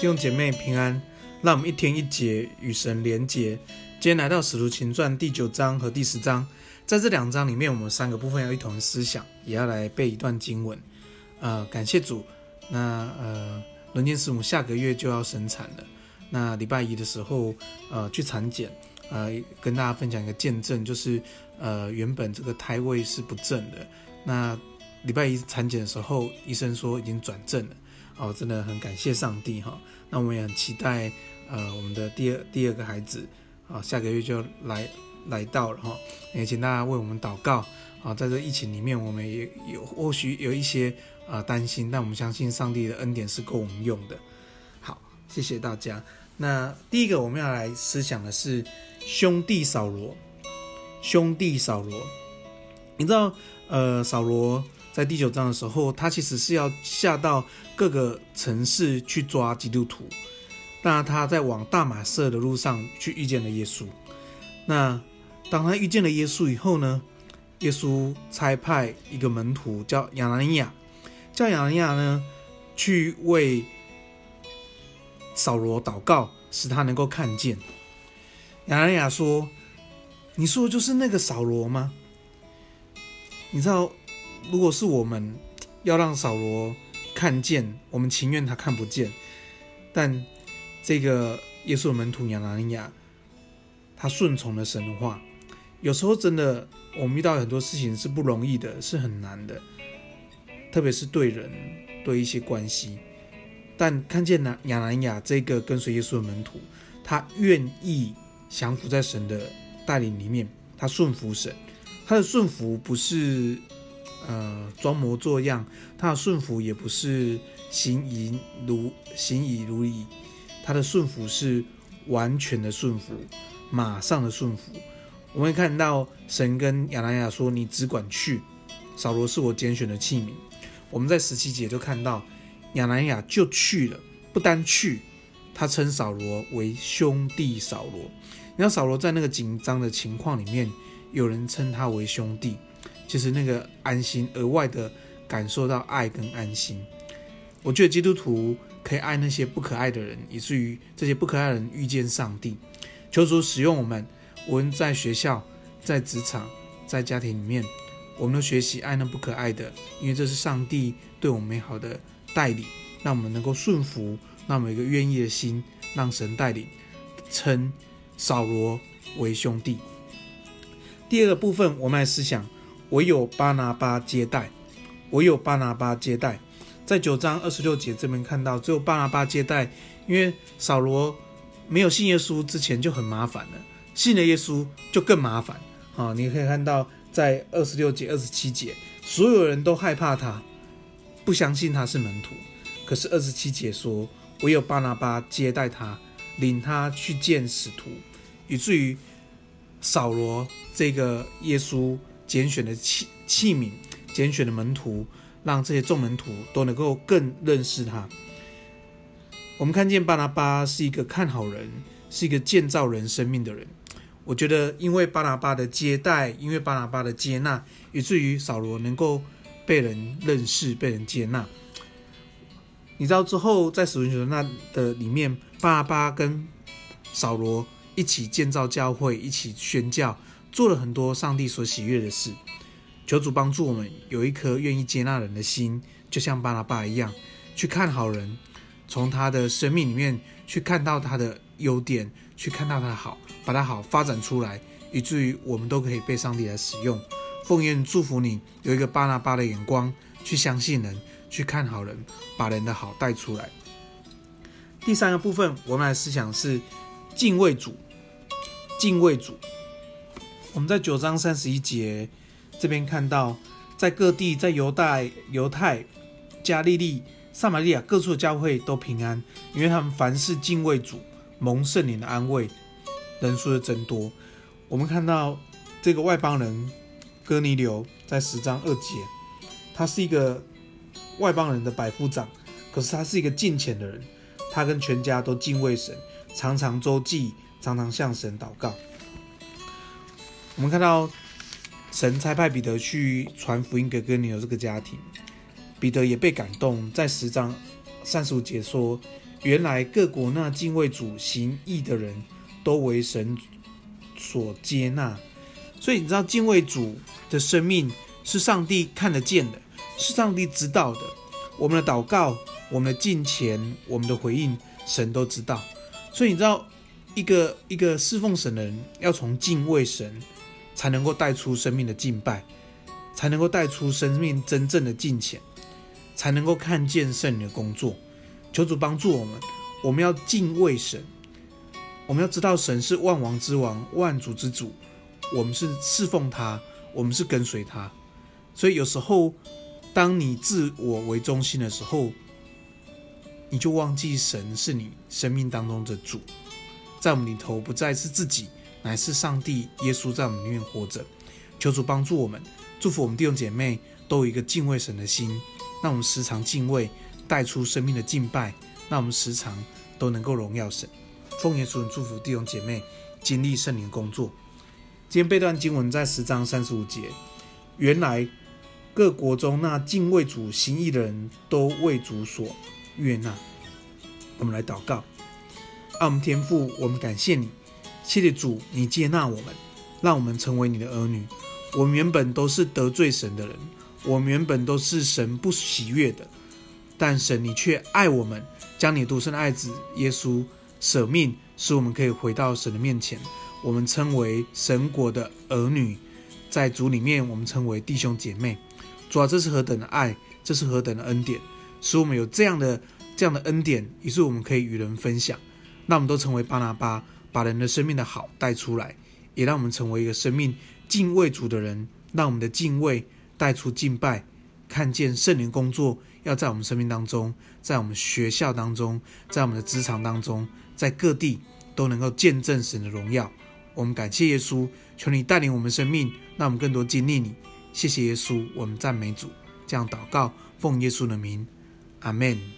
弟兄姐妹平安，让我们一天一节与神连结。今天来到《使徒行传》第九章和第十章，在这两章里面，我们三个部分要一同思想，也要来背一段经文。呃，感谢主。那呃，伦间师母下个月就要生产了。那礼拜一的时候，呃，去产检，呃，跟大家分享一个见证，就是呃，原本这个胎位是不正的。那礼拜一产检的时候，医生说已经转正了，哦，真的很感谢上帝哈。那我们也很期待，呃，我们的第二第二个孩子，啊，下个月就来来到了哈。也请大家为我们祷告啊，在这疫情里面，我们也有或许有一些啊担心，但我们相信上帝的恩典是够我们用的。好，谢谢大家。那第一个我们要来思想的是兄弟扫罗，兄弟扫罗，你知道，呃，扫罗。在第九章的时候，他其实是要下到各个城市去抓基督徒。那他在往大马色的路上去遇见了耶稣。那当他遇见了耶稣以后呢，耶稣差派一个门徒叫亚拿尼亚，叫亚拿尼亚呢去为扫罗祷告，使他能够看见。亚拿尼亚说：“你说的就是那个扫罗吗？你知道？”如果是我们要让扫罗看见，我们情愿他看不见。但这个耶稣的门徒亚拿尼亚，他顺从了神的话。有时候真的，我们遇到很多事情是不容易的，是很难的，特别是对人，对一些关系。但看见亚拿尼亚这个跟随耶稣的门徒，他愿意降服在神的带领里面，他顺服神。他的顺服不是。呃，装模作样，他的顺服也不是行以如行以如仪，他的顺服是完全的顺服，马上的顺服。我们会看到神跟亚拿尼亚说：“你只管去，扫罗是我拣选的器皿。”我们在十七节就看到亚拿尼亚就去了，不单去，他称扫罗为兄弟扫罗。然后扫罗在那个紧张的情况里面，有人称他为兄弟。就是那个安心，额外的感受到爱跟安心。我觉得基督徒可以爱那些不可爱的人，以至于这些不可爱的人遇见上帝。求主使用我们，无论在学校、在职场、在家庭里面，我们都学习爱那不可爱的，因为这是上帝对我们美好的带领，让我们能够顺服，让我们有一个愿意的心，让神带领，称扫罗为兄弟。第二个部分，我们来思想。唯有巴拿巴接待，唯有巴拿巴接待，在九章二十六节这边看到，只有巴拿巴接待，因为扫罗没有信耶稣之前就很麻烦了，信了耶稣就更麻烦。啊，你可以看到在二十六节、二十七节，所有人都害怕他，不相信他是门徒。可是二十七节说，唯有巴拿巴接待他，领他去见使徒，以至于扫罗这个耶稣。拣选的器器皿，拣选的门徒，让这些众门徒都能够更认识他。我们看见巴拿巴是一个看好人，是一个建造人生命的人。我觉得，因为巴拿巴的接待，因为巴拿巴的接纳，以至于扫罗能够被人认识、被人接纳。你知道之后，在使徒行传那的里面，巴拿巴跟扫罗一起建造教会，一起宣教。做了很多上帝所喜悦的事，求主帮助我们有一颗愿意接纳人的心，就像巴拿巴一样，去看好人，从他的生命里面去看到他的优点，去看到他的好，把他好发展出来，以至于我们都可以被上帝来使用。奉愿祝福你有一个巴拿巴的眼光，去相信人，去看好人，把人的好带出来。第三个部分，我们来思想是敬畏主，敬畏主。我们在九章三十一节这边看到，在各地，在犹大、犹太、加利利、撒玛利亚各处的教会都平安，因为他们凡事敬畏主，蒙圣灵的安慰，人数的增多。我们看到这个外邦人哥尼流在十章二节，他是一个外邦人的百夫长，可是他是一个敬虔的人，他跟全家都敬畏神，常常周济，常常向神祷告。我们看到神差派彼得去传福音给哥尼流这个家庭，彼得也被感动，在十章三十五节说：“原来各国那敬畏主行义的人都为神所接纳。所以你知道，敬畏主的生命是上帝看得见的，是上帝知道的。我们的祷告、我们的敬虔、我们的回应，神都知道。所以你知道，一个一个侍奉神的人，要从敬畏神，才能够带出生命的敬拜，才能够带出生命真正的敬虔，才能够看见圣灵的工作。求主帮助我们，我们要敬畏神，我们要知道神是万王之王、万主之主。我们是侍奉他，我们是跟随他，所以有时候，当你自我为中心的时候，你就忘记神是你生命当中的主，在我们里头不再是自己，乃是上帝耶稣在我们里面活着。求主帮助我们，祝福我们弟兄姐妹都有一个敬畏神的心，让我们时常敬畏，带出生命的敬拜，让我们时常都能够荣耀神。奉耶稣祝福弟兄姐妹经历圣灵工作。今天背段经文在十章三十五节。原来各国中那敬畏主行义的人都为主所悦纳。我们来祷告：爱我们天父，我们感谢你，谢谢主，你接纳我们，让我们成为你的儿女。我们原本都是得罪神的人，我们原本都是神不喜悦的，但神你却爱我们，将你独生的爱子耶稣舍命，使我们可以回到神的面前。我们称为神国的儿女，在主里面，我们称为弟兄姐妹。主啊，这是何等的爱，这是何等的恩典，使我们有这样的这样的恩典，于是我们可以与人分享。那我们都成为巴拿巴，把人的生命的好带出来，也让我们成为一个生命敬畏主的人。让我们的敬畏带出敬拜，看见圣灵工作要在我们生命当中，在我们学校当中，在我们的职场当中，在各地都能够见证神的荣耀。我们感谢耶稣，求你带领我们生命，让我们更多经历你。谢谢耶稣，我们赞美主，这样祷告，奉耶稣的名，阿门。